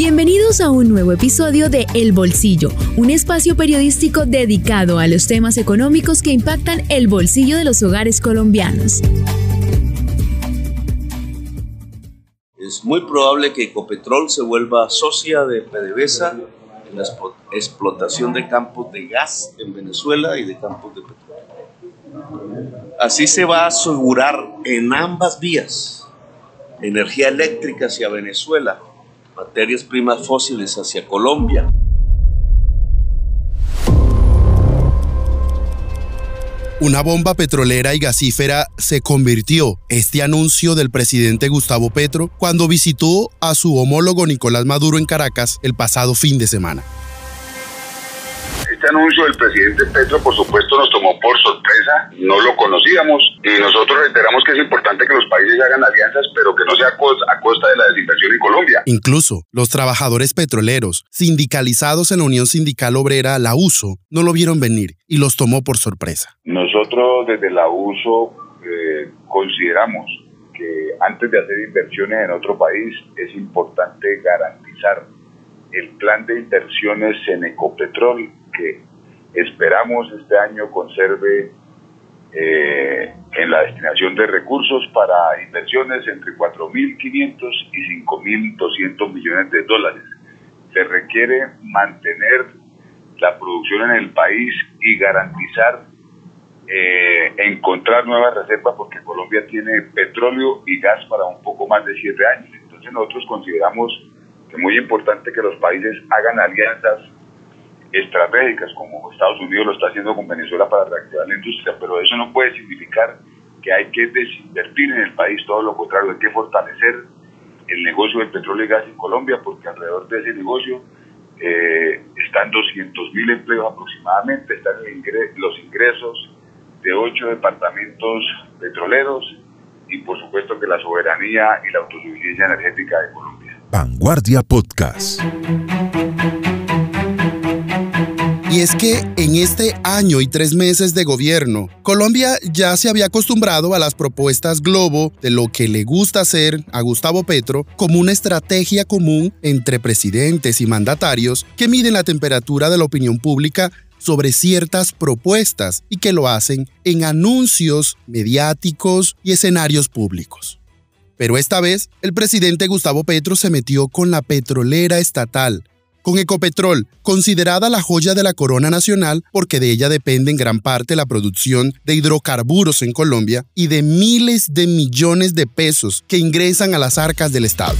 Bienvenidos a un nuevo episodio de El Bolsillo, un espacio periodístico dedicado a los temas económicos que impactan el bolsillo de los hogares colombianos. Es muy probable que Ecopetrol se vuelva socia de PDVSA en la explotación de campos de gas en Venezuela y de campos de petróleo. Así se va a asegurar en ambas vías energía eléctrica hacia Venezuela materias primas fósiles hacia Colombia. Una bomba petrolera y gasífera se convirtió este anuncio del presidente Gustavo Petro cuando visitó a su homólogo Nicolás Maduro en Caracas el pasado fin de semana. Este anuncio del presidente Petro, por supuesto, nos tomó por sorpresa, no lo conocíamos y nosotros reiteramos que es importante que los países hagan alianzas, pero que no sea a costa de la desinversión en Colombia. Incluso los trabajadores petroleros, sindicalizados en la Unión Sindical Obrera, la USO, no lo vieron venir y los tomó por sorpresa. Nosotros desde la USO eh, consideramos que antes de hacer inversiones en otro país es importante garantizar el plan de inversiones en Ecopetrol que esperamos este año conserve eh, en la destinación de recursos para inversiones entre 4.500 y 5.200 millones de dólares. Se requiere mantener la producción en el país y garantizar eh, encontrar nuevas reservas porque Colombia tiene petróleo y gas para un poco más de siete años. Entonces nosotros consideramos que es muy importante que los países hagan alianzas estratégicas, como Estados Unidos lo está haciendo con Venezuela para reactivar la industria, pero eso no puede significar que hay que desinvertir en el país, todo lo contrario, hay que fortalecer el negocio del petróleo y gas en Colombia, porque alrededor de ese negocio eh, están 200 mil empleos aproximadamente, están los ingresos de ocho departamentos petroleros y por supuesto que la soberanía y la autosuficiencia energética de Colombia. Vanguardia Podcast. Y es que en este año y tres meses de gobierno, Colombia ya se había acostumbrado a las propuestas Globo de lo que le gusta hacer a Gustavo Petro como una estrategia común entre presidentes y mandatarios que miden la temperatura de la opinión pública sobre ciertas propuestas y que lo hacen en anuncios mediáticos y escenarios públicos. Pero esta vez, el presidente Gustavo Petro se metió con la petrolera estatal con Ecopetrol, considerada la joya de la corona nacional porque de ella depende en gran parte la producción de hidrocarburos en Colombia y de miles de millones de pesos que ingresan a las arcas del Estado.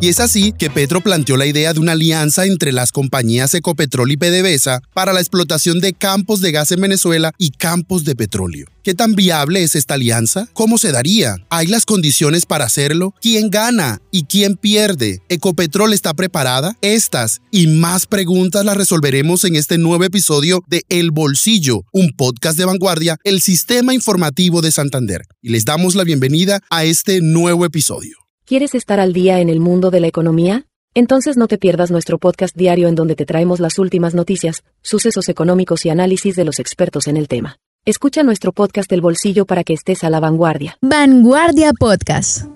Y es así que Petro planteó la idea de una alianza entre las compañías Ecopetrol y PDVSA para la explotación de campos de gas en Venezuela y campos de petróleo. ¿Qué tan viable es esta alianza? ¿Cómo se daría? ¿Hay las condiciones para hacerlo? ¿Quién gana y quién pierde? ¿Ecopetrol está preparada? Estas y más preguntas las resolveremos en este nuevo episodio de El Bolsillo, un podcast de vanguardia, el sistema informativo de Santander. Y les damos la bienvenida a este nuevo episodio. ¿Quieres estar al día en el mundo de la economía? Entonces no te pierdas nuestro podcast diario en donde te traemos las últimas noticias, sucesos económicos y análisis de los expertos en el tema. Escucha nuestro podcast del bolsillo para que estés a la vanguardia. Vanguardia Podcast.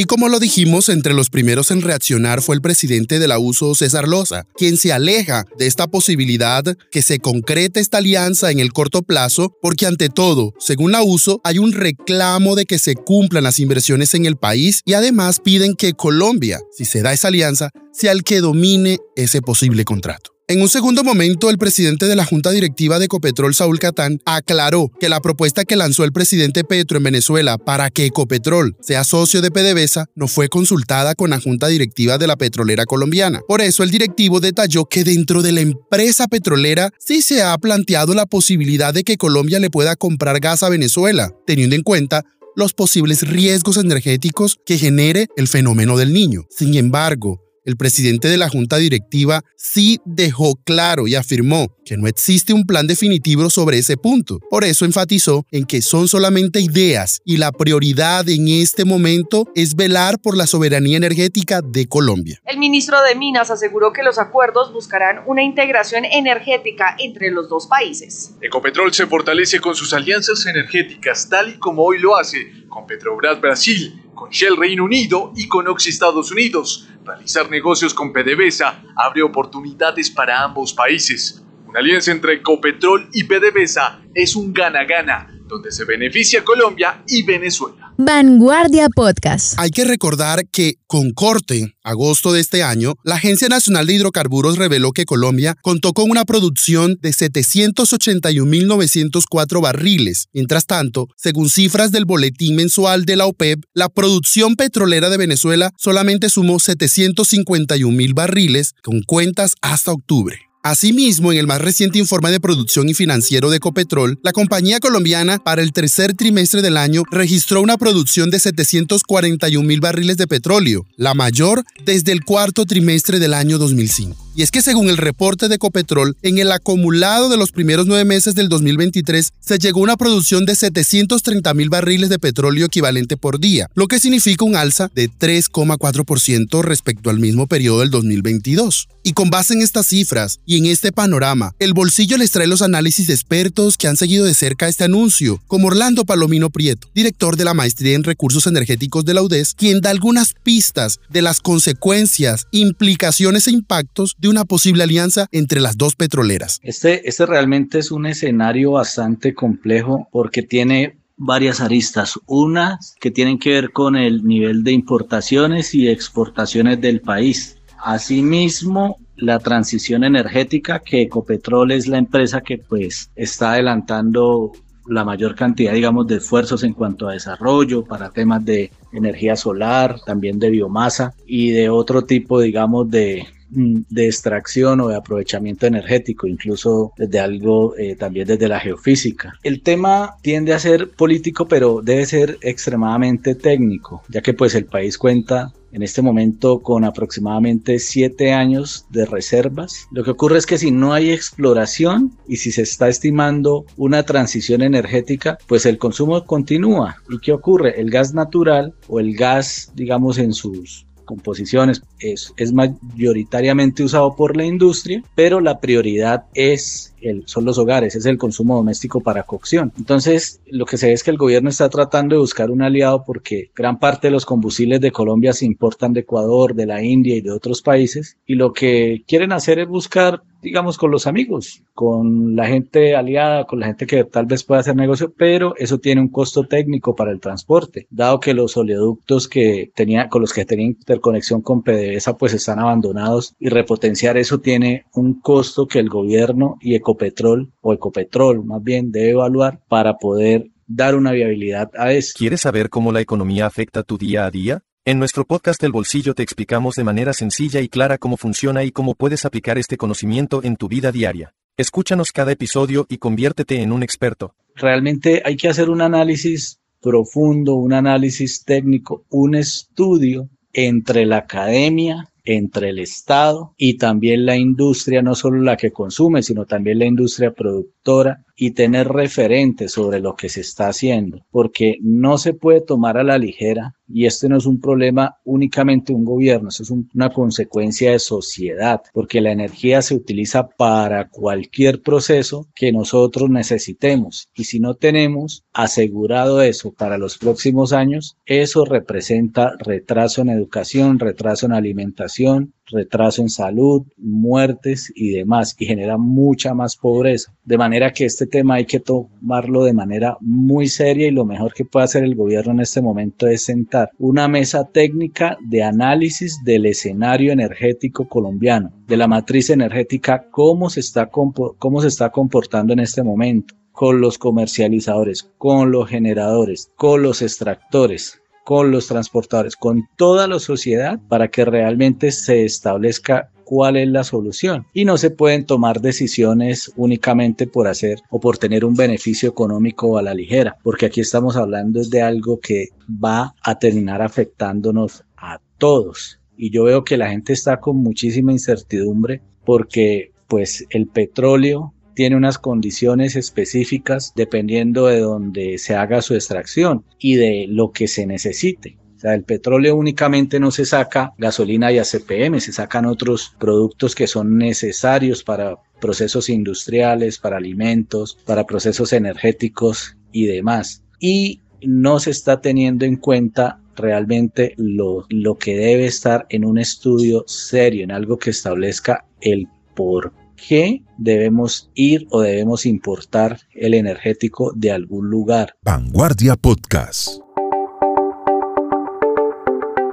Y como lo dijimos, entre los primeros en reaccionar fue el presidente de la USO, César Loza, quien se aleja de esta posibilidad que se concrete esta alianza en el corto plazo, porque ante todo, según la USO, hay un reclamo de que se cumplan las inversiones en el país y además piden que Colombia, si se da esa alianza, sea el que domine ese posible contrato. En un segundo momento, el presidente de la Junta Directiva de Ecopetrol, Saúl Catán, aclaró que la propuesta que lanzó el presidente Petro en Venezuela para que Ecopetrol sea socio de PDVSA no fue consultada con la Junta Directiva de la petrolera colombiana. Por eso, el directivo detalló que dentro de la empresa petrolera sí se ha planteado la posibilidad de que Colombia le pueda comprar gas a Venezuela, teniendo en cuenta los posibles riesgos energéticos que genere el fenómeno del niño. Sin embargo, el presidente de la junta directiva sí dejó claro y afirmó que no existe un plan definitivo sobre ese punto. Por eso enfatizó en que son solamente ideas y la prioridad en este momento es velar por la soberanía energética de Colombia. El ministro de Minas aseguró que los acuerdos buscarán una integración energética entre los dos países. Ecopetrol se fortalece con sus alianzas energéticas tal y como hoy lo hace con Petrobras Brasil, con Shell Reino Unido y con Oxy Estados Unidos. Realizar negocios con PDVSA abre oportunidades para ambos países. Una alianza entre Ecopetrol y PDVSA es un gana-gana, donde se beneficia Colombia y Venezuela. Vanguardia Podcast. Hay que recordar que con corte, agosto de este año, la Agencia Nacional de Hidrocarburos reveló que Colombia contó con una producción de 781.904 barriles. Mientras tanto, según cifras del boletín mensual de la OPEP, la producción petrolera de Venezuela solamente sumó 751.000 barriles con cuentas hasta octubre. Asimismo, en el más reciente informe de producción y financiero de Ecopetrol, la compañía colombiana para el tercer trimestre del año registró una producción de 741 mil barriles de petróleo, la mayor desde el cuarto trimestre del año 2005. Y es que según el reporte de Ecopetrol, en el acumulado de los primeros nueve meses del 2023 se llegó a una producción de 730 mil barriles de petróleo equivalente por día, lo que significa un alza de 3,4% respecto al mismo periodo del 2022. Y con base en estas cifras y en este panorama, el bolsillo les trae los análisis de expertos que han seguido de cerca este anuncio, como Orlando Palomino Prieto, director de la maestría en recursos energéticos de la UDES, quien da algunas pistas de las consecuencias, implicaciones e impactos de una posible alianza entre las dos petroleras. Este, este realmente es un escenario bastante complejo porque tiene varias aristas. Una que tienen que ver con el nivel de importaciones y exportaciones del país. Asimismo, la transición energética, que Ecopetrol es la empresa que pues está adelantando la mayor cantidad, digamos, de esfuerzos en cuanto a desarrollo para temas de energía solar, también de biomasa y de otro tipo, digamos, de, de extracción o de aprovechamiento energético, incluso desde algo eh, también desde la geofísica. El tema tiende a ser político, pero debe ser extremadamente técnico, ya que pues el país cuenta en este momento con aproximadamente siete años de reservas. Lo que ocurre es que si no hay exploración y si se está estimando una transición energética, pues el consumo continúa. ¿Y qué ocurre? El gas natural o el gas, digamos, en sus composiciones es, es mayoritariamente usado por la industria, pero la prioridad es el, son los hogares, es el consumo doméstico para cocción. Entonces, lo que se ve es que el gobierno está tratando de buscar un aliado porque gran parte de los combustibles de Colombia se importan de Ecuador, de la India y de otros países, y lo que quieren hacer es buscar digamos, con los amigos, con la gente aliada, con la gente que tal vez pueda hacer negocio, pero eso tiene un costo técnico para el transporte, dado que los oleoductos que tenía, con los que tenía interconexión con PDVSA, pues están abandonados y repotenciar eso tiene un costo que el gobierno y Ecopetrol, o Ecopetrol más bien, debe evaluar para poder dar una viabilidad a eso. ¿Quieres saber cómo la economía afecta tu día a día? En nuestro podcast El Bolsillo te explicamos de manera sencilla y clara cómo funciona y cómo puedes aplicar este conocimiento en tu vida diaria. Escúchanos cada episodio y conviértete en un experto. Realmente hay que hacer un análisis profundo, un análisis técnico, un estudio entre la academia, entre el Estado y también la industria, no solo la que consume, sino también la industria productora y tener referentes sobre lo que se está haciendo, porque no se puede tomar a la ligera y este no es un problema únicamente de un gobierno, eso es una consecuencia de sociedad, porque la energía se utiliza para cualquier proceso que nosotros necesitemos. Y si no tenemos asegurado eso para los próximos años, eso representa retraso en educación, retraso en alimentación, retraso en salud, muertes y demás, y genera mucha más pobreza. De manera que este tema hay que tomarlo de manera muy seria y lo mejor que puede hacer el gobierno en este momento es sentar una mesa técnica de análisis del escenario energético colombiano, de la matriz energética, cómo se está, cómo se está comportando en este momento con los comercializadores, con los generadores, con los extractores, con los transportadores, con toda la sociedad para que realmente se establezca cuál es la solución. Y no se pueden tomar decisiones únicamente por hacer o por tener un beneficio económico a la ligera, porque aquí estamos hablando de algo que va a terminar afectándonos a todos y yo veo que la gente está con muchísima incertidumbre porque pues el petróleo tiene unas condiciones específicas dependiendo de donde se haga su extracción y de lo que se necesite. O sea, el petróleo únicamente no se saca gasolina y ACPM, se sacan otros productos que son necesarios para procesos industriales, para alimentos, para procesos energéticos y demás. Y no se está teniendo en cuenta realmente lo, lo que debe estar en un estudio serio, en algo que establezca el por qué debemos ir o debemos importar el energético de algún lugar. Vanguardia Podcast.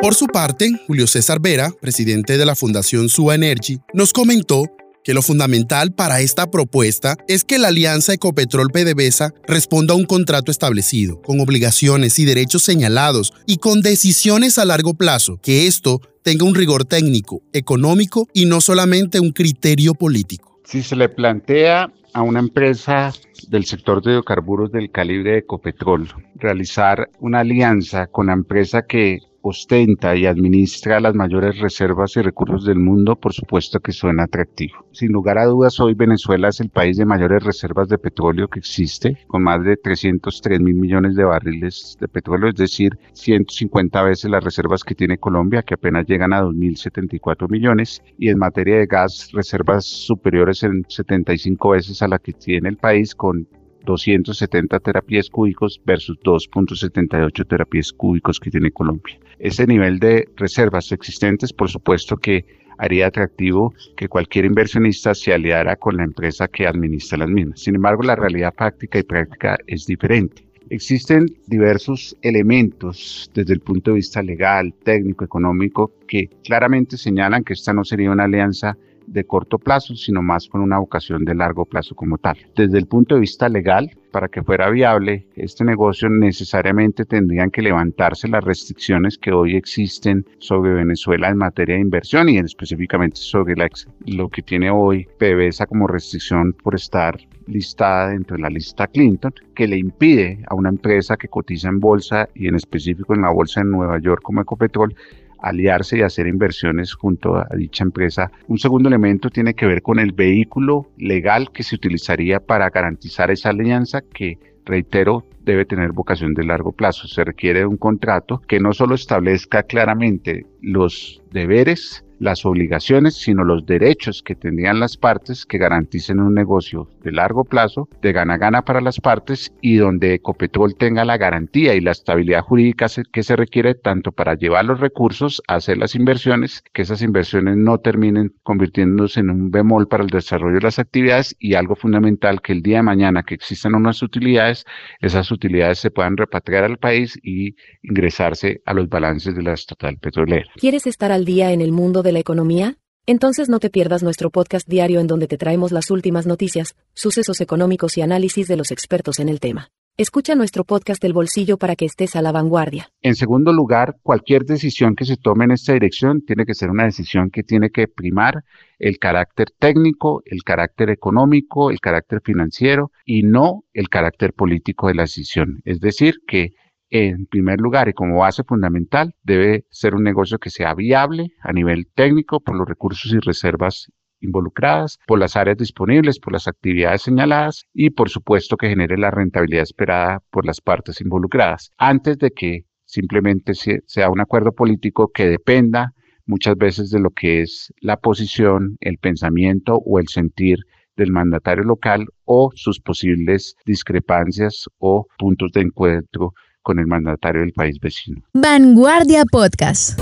Por su parte, Julio César Vera, presidente de la Fundación Sua Energy, nos comentó que lo fundamental para esta propuesta es que la alianza Ecopetrol-PDVSA responda a un contrato establecido, con obligaciones y derechos señalados y con decisiones a largo plazo, que esto tenga un rigor técnico, económico y no solamente un criterio político. Si se le plantea a una empresa del sector de hidrocarburos del calibre de Ecopetrol realizar una alianza con la empresa que ostenta y administra las mayores reservas y recursos del mundo, por supuesto que suena atractivo. Sin lugar a dudas, hoy Venezuela es el país de mayores reservas de petróleo que existe, con más de 303 mil millones de barriles de petróleo, es decir, 150 veces las reservas que tiene Colombia, que apenas llegan a 2.074 millones, y en materia de gas, reservas superiores en 75 veces a la que tiene el país, con 270 terapias cúbicos versus 2.78 terapias cúbicos que tiene Colombia. Ese nivel de reservas existentes, por supuesto que haría atractivo que cualquier inversionista se aliara con la empresa que administra las minas. Sin embargo, la realidad práctica y práctica es diferente. Existen diversos elementos desde el punto de vista legal, técnico, económico, que claramente señalan que esta no sería una alianza de corto plazo, sino más con una vocación de largo plazo como tal. Desde el punto de vista legal, para que fuera viable este negocio necesariamente tendrían que levantarse las restricciones que hoy existen sobre Venezuela en materia de inversión y específicamente sobre lo que tiene hoy PDVSA como restricción por estar listada dentro de la lista Clinton, que le impide a una empresa que cotiza en bolsa y en específico en la bolsa de Nueva York como Ecopetrol aliarse y hacer inversiones junto a dicha empresa. Un segundo elemento tiene que ver con el vehículo legal que se utilizaría para garantizar esa alianza que reitero, debe tener vocación de largo plazo. Se requiere de un contrato que no solo establezca claramente los deberes las obligaciones, sino los derechos que tendrían las partes que garanticen un negocio de largo plazo, de gana-gana para las partes y donde Ecopetrol tenga la garantía y la estabilidad jurídica que se requiere tanto para llevar los recursos a hacer las inversiones, que esas inversiones no terminen convirtiéndose en un bemol para el desarrollo de las actividades y algo fundamental que el día de mañana que existan unas utilidades, esas utilidades se puedan repatriar al país y ingresarse a los balances de la estatal petrolera. ¿Quieres estar al día en el mundo la economía? Entonces no te pierdas nuestro podcast diario en donde te traemos las últimas noticias, sucesos económicos y análisis de los expertos en el tema. Escucha nuestro podcast del bolsillo para que estés a la vanguardia. En segundo lugar, cualquier decisión que se tome en esta dirección tiene que ser una decisión que tiene que primar el carácter técnico, el carácter económico, el carácter financiero y no el carácter político de la decisión. Es decir, que en primer lugar y como base fundamental, debe ser un negocio que sea viable a nivel técnico por los recursos y reservas involucradas, por las áreas disponibles, por las actividades señaladas y por supuesto que genere la rentabilidad esperada por las partes involucradas, antes de que simplemente sea un acuerdo político que dependa muchas veces de lo que es la posición, el pensamiento o el sentir del mandatario local o sus posibles discrepancias o puntos de encuentro con el mandatario del país vecino. Vanguardia Podcast.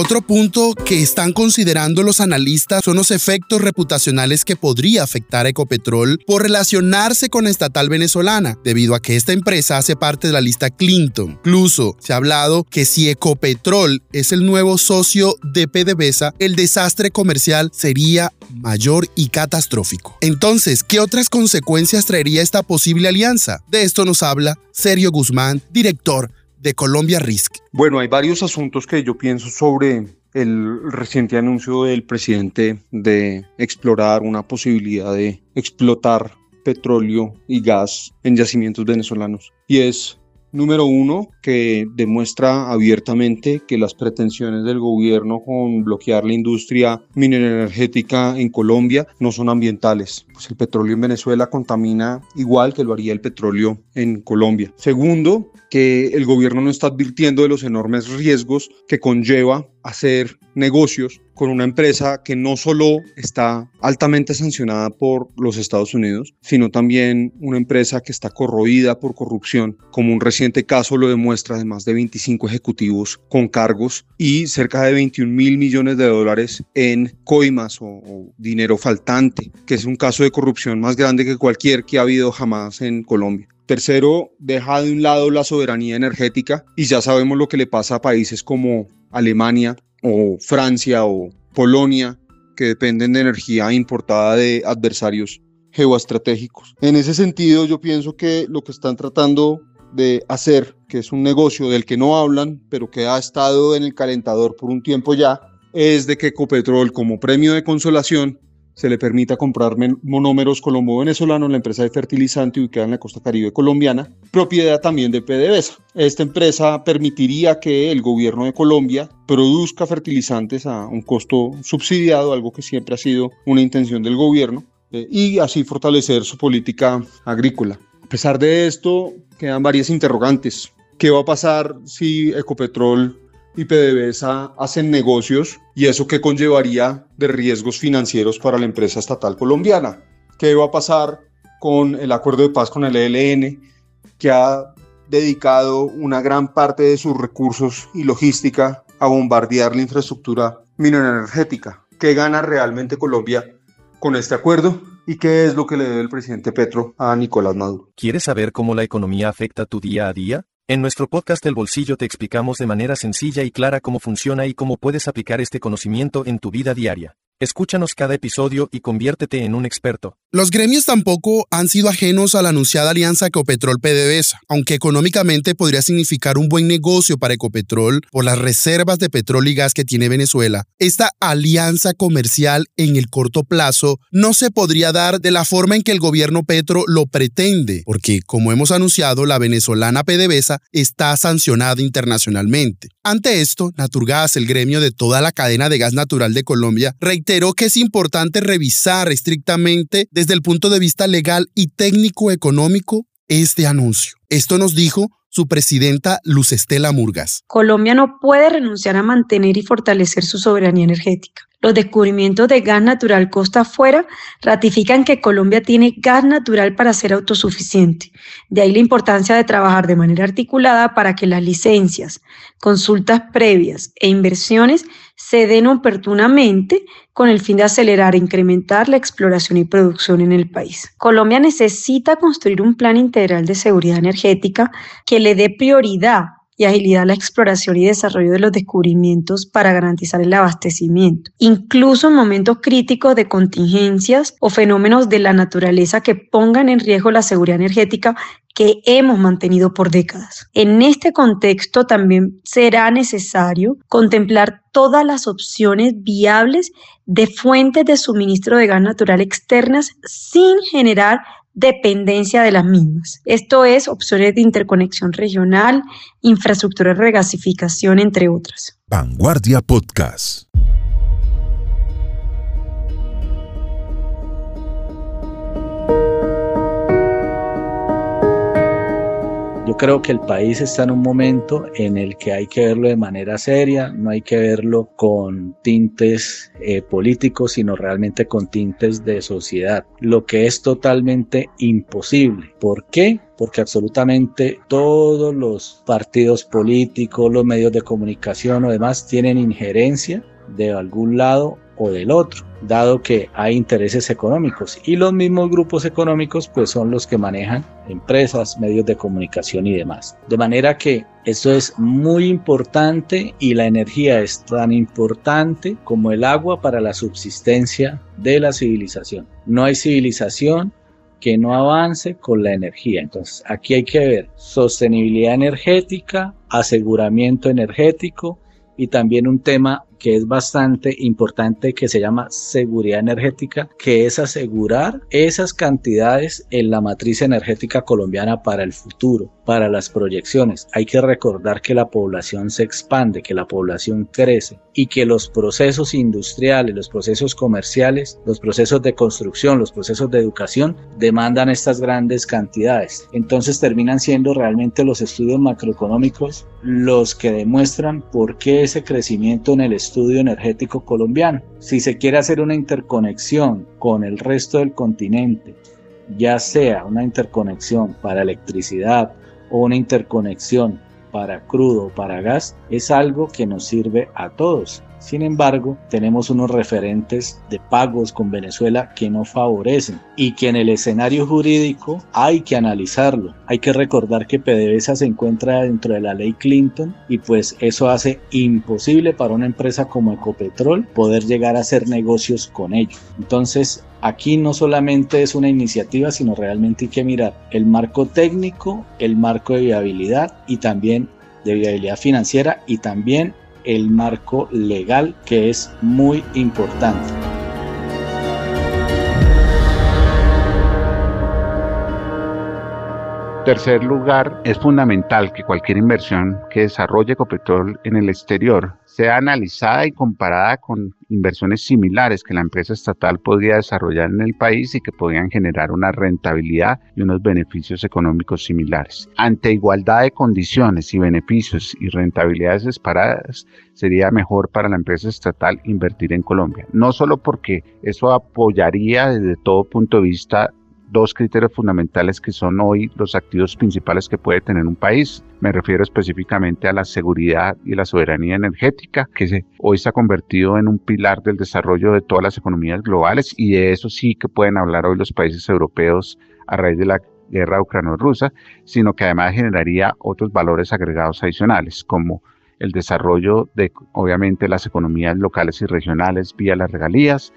Otro punto que están considerando los analistas son los efectos reputacionales que podría afectar a Ecopetrol por relacionarse con la estatal venezolana, debido a que esta empresa hace parte de la lista Clinton. Incluso se ha hablado que si Ecopetrol es el nuevo socio de PDVSA, el desastre comercial sería mayor y catastrófico. Entonces, ¿qué otras consecuencias traería esta posible alianza? De esto nos habla Sergio Guzmán, director de Colombia Risk. Bueno, hay varios asuntos que yo pienso sobre el reciente anuncio del presidente de explorar una posibilidad de explotar petróleo y gas en yacimientos venezolanos. Y es número uno, que demuestra abiertamente que las pretensiones del gobierno con bloquear la industria mineroenergética en Colombia no son ambientales. Pues el petróleo en Venezuela contamina igual que lo haría el petróleo en Colombia. Segundo, que el gobierno no está advirtiendo de los enormes riesgos que conlleva hacer negocios con una empresa que no solo está altamente sancionada por los Estados Unidos, sino también una empresa que está corroída por corrupción, como un reciente caso lo demuestra de más de 25 ejecutivos con cargos y cerca de 21 mil millones de dólares en coimas o, o dinero faltante, que es un caso de corrupción más grande que cualquier que ha habido jamás en Colombia. Tercero, deja de un lado la soberanía energética y ya sabemos lo que le pasa a países como Alemania o Francia o Polonia, que dependen de energía importada de adversarios geoestratégicos. En ese sentido, yo pienso que lo que están tratando de hacer, que es un negocio del que no hablan, pero que ha estado en el calentador por un tiempo ya, es de que Ecopetrol, como premio de consolación, se le permita comprar monómeros colombo-venezolano, la empresa de fertilizante ubicada en la costa caribe colombiana, propiedad también de PDVSA. Esta empresa permitiría que el gobierno de Colombia produzca fertilizantes a un costo subsidiado, algo que siempre ha sido una intención del gobierno, eh, y así fortalecer su política agrícola. A pesar de esto, quedan varias interrogantes. ¿Qué va a pasar si Ecopetrol y PDVSA hacen negocios y eso qué conllevaría de riesgos financieros para la empresa estatal colombiana. ¿Qué va a pasar con el acuerdo de paz con el ELN que ha dedicado una gran parte de sus recursos y logística a bombardear la infraestructura mineroenergética? ¿Qué gana realmente Colombia con este acuerdo? ¿Y qué es lo que le debe el presidente Petro a Nicolás Maduro? ¿Quieres saber cómo la economía afecta tu día a día? En nuestro podcast El Bolsillo te explicamos de manera sencilla y clara cómo funciona y cómo puedes aplicar este conocimiento en tu vida diaria. Escúchanos cada episodio y conviértete en un experto. Los gremios tampoco han sido ajenos a la anunciada alianza Ecopetrol-PDVSA, aunque económicamente podría significar un buen negocio para Ecopetrol por las reservas de petróleo y gas que tiene Venezuela. Esta alianza comercial en el corto plazo no se podría dar de la forma en que el gobierno Petro lo pretende, porque como hemos anunciado, la venezolana PDVSA está sancionada internacionalmente. Ante esto, Naturgas, el gremio de toda la cadena de gas natural de Colombia, reiteró que es importante revisar estrictamente desde el punto de vista legal y técnico económico este anuncio. Esto nos dijo su presidenta Luz Estela Murgas. Colombia no puede renunciar a mantener y fortalecer su soberanía energética. Los descubrimientos de gas natural costa afuera ratifican que Colombia tiene gas natural para ser autosuficiente. De ahí la importancia de trabajar de manera articulada para que las licencias, consultas previas e inversiones se den oportunamente con el fin de acelerar e incrementar la exploración y producción en el país. Colombia necesita construir un plan integral de seguridad energética que le dé prioridad y agilidad a la exploración y desarrollo de los descubrimientos para garantizar el abastecimiento, incluso en momentos críticos de contingencias o fenómenos de la naturaleza que pongan en riesgo la seguridad energética que hemos mantenido por décadas. En este contexto también será necesario contemplar todas las opciones viables de fuentes de suministro de gas natural externas sin generar dependencia de las mismas. Esto es opciones de interconexión regional, infraestructura de regasificación, entre otras. Vanguardia Podcast. Creo que el país está en un momento en el que hay que verlo de manera seria, no hay que verlo con tintes eh, políticos, sino realmente con tintes de sociedad, lo que es totalmente imposible. ¿Por qué? porque absolutamente todos los partidos políticos, los medios de comunicación o demás tienen injerencia de algún lado o del otro, dado que hay intereses económicos y los mismos grupos económicos pues son los que manejan empresas, medios de comunicación y demás. De manera que esto es muy importante y la energía es tan importante como el agua para la subsistencia de la civilización. No hay civilización que no avance con la energía. Entonces, aquí hay que ver sostenibilidad energética, aseguramiento energético y también un tema que es bastante importante que se llama seguridad energética, que es asegurar esas cantidades en la matriz energética colombiana para el futuro, para las proyecciones. Hay que recordar que la población se expande, que la población crece y que los procesos industriales, los procesos comerciales, los procesos de construcción, los procesos de educación demandan estas grandes cantidades. Entonces terminan siendo realmente los estudios macroeconómicos los que demuestran por qué ese crecimiento en el estudio energético colombiano. Si se quiere hacer una interconexión con el resto del continente, ya sea una interconexión para electricidad o una interconexión para crudo para gas, es algo que nos sirve a todos. Sin embargo, tenemos unos referentes de pagos con Venezuela que no favorecen y que en el escenario jurídico hay que analizarlo. Hay que recordar que PDVSA se encuentra dentro de la ley Clinton y pues eso hace imposible para una empresa como Ecopetrol poder llegar a hacer negocios con ellos. Entonces, aquí no solamente es una iniciativa, sino realmente hay que mirar el marco técnico, el marco de viabilidad y también de viabilidad financiera y también el marco legal que es muy importante. Tercer lugar, es fundamental que cualquier inversión que desarrolle Ecopetrol en el exterior sea analizada y comparada con inversiones similares que la empresa estatal podría desarrollar en el país y que podrían generar una rentabilidad y unos beneficios económicos similares. Ante igualdad de condiciones y beneficios y rentabilidades separadas, sería mejor para la empresa estatal invertir en Colombia. No solo porque eso apoyaría desde todo punto de vista dos criterios fundamentales que son hoy los activos principales que puede tener un país. Me refiero específicamente a la seguridad y la soberanía energética, que hoy se ha convertido en un pilar del desarrollo de todas las economías globales y de eso sí que pueden hablar hoy los países europeos a raíz de la guerra ucrano-rusa, sino que además generaría otros valores agregados adicionales, como el desarrollo de, obviamente, las economías locales y regionales vía las regalías,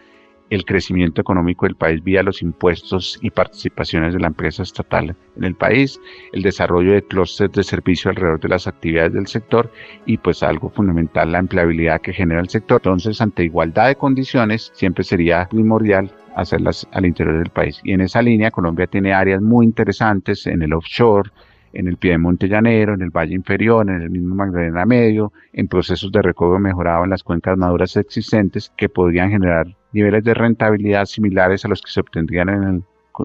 el crecimiento económico del país vía los impuestos y participaciones de la empresa estatal en el país, el desarrollo de clústeres de servicio alrededor de las actividades del sector y pues algo fundamental la empleabilidad que genera el sector. Entonces, ante igualdad de condiciones, siempre sería primordial hacerlas al interior del país. Y en esa línea, Colombia tiene áreas muy interesantes en el offshore, en el Piedemonte Llanero, en el Valle Inferior, en el mismo Magdalena Medio, en procesos de recobro mejorado en las cuencas maduras existentes que podrían generar niveles de rentabilidad similares a los que se obtendrían en el,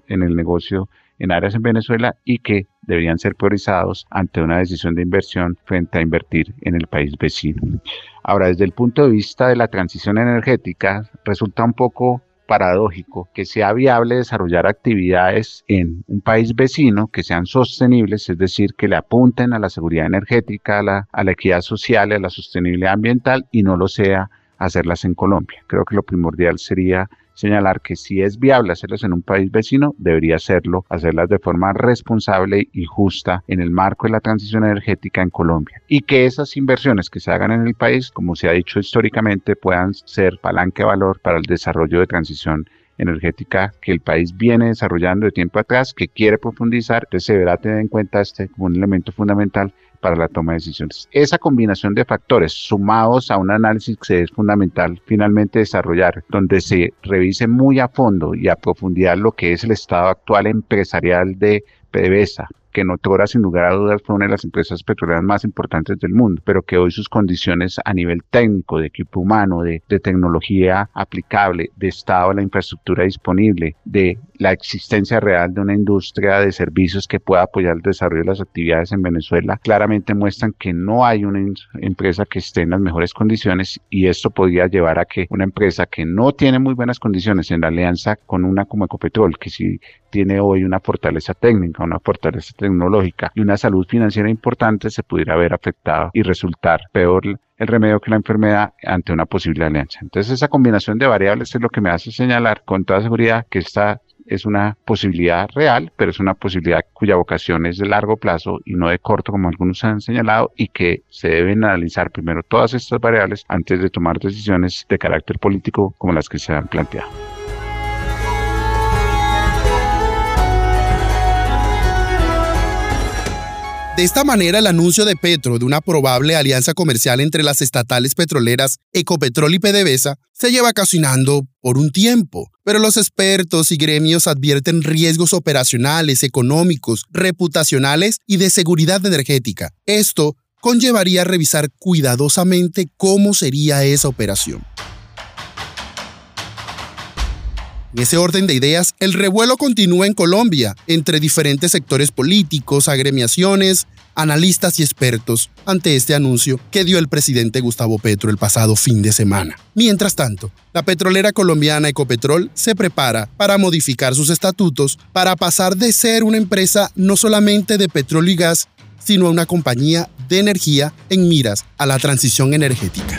en el negocio en áreas en Venezuela y que deberían ser priorizados ante una decisión de inversión frente a invertir en el país vecino. Ahora, desde el punto de vista de la transición energética, resulta un poco paradójico que sea viable desarrollar actividades en un país vecino que sean sostenibles, es decir, que le apunten a la seguridad energética, a la, a la equidad social, a la sostenibilidad ambiental y no lo sea hacerlas en Colombia. Creo que lo primordial sería señalar que si es viable hacerlas en un país vecino, debería hacerlo, hacerlas de forma responsable y justa en el marco de la transición energética en Colombia. Y que esas inversiones que se hagan en el país, como se ha dicho históricamente, puedan ser palanque valor para el desarrollo de transición energética que el país viene desarrollando de tiempo atrás, que quiere profundizar, entonces se deberá tener en cuenta este como un elemento fundamental para la toma de decisiones. Esa combinación de factores sumados a un análisis que es fundamental finalmente desarrollar, donde se revise muy a fondo y a profundidad lo que es el estado actual empresarial de PDVSA, que en otra sin lugar a dudas fue una de las empresas petroleras más importantes del mundo, pero que hoy sus condiciones a nivel técnico, de equipo humano, de, tecnología aplicable, de estado de la infraestructura disponible, de la existencia real de una industria de servicios que pueda apoyar el desarrollo de las actividades en Venezuela, claramente muestran que no hay una empresa que esté en las mejores condiciones y esto podría llevar a que una empresa que no tiene muy buenas condiciones en la alianza con una como Ecopetrol, que sí tiene hoy una fortaleza técnica, una fortaleza tecnológica y una salud financiera importante, se pudiera ver afectado y resultar peor el remedio que la enfermedad ante una posible alianza. Entonces esa combinación de variables es lo que me hace señalar con toda seguridad que esta es una posibilidad real, pero es una posibilidad cuya vocación es de largo plazo y no de corto como algunos han señalado y que se deben analizar primero todas estas variables antes de tomar decisiones de carácter político como las que se han planteado. De esta manera, el anuncio de Petro de una probable alianza comercial entre las estatales petroleras Ecopetrol y PDVSA se lleva cocinando por un tiempo, pero los expertos y gremios advierten riesgos operacionales, económicos, reputacionales y de seguridad energética. Esto conllevaría revisar cuidadosamente cómo sería esa operación. En ese orden de ideas, el revuelo continúa en Colombia entre diferentes sectores políticos, agremiaciones, analistas y expertos ante este anuncio que dio el presidente Gustavo Petro el pasado fin de semana. Mientras tanto, la petrolera colombiana Ecopetrol se prepara para modificar sus estatutos para pasar de ser una empresa no solamente de petróleo y gas, sino a una compañía de energía en miras a la transición energética.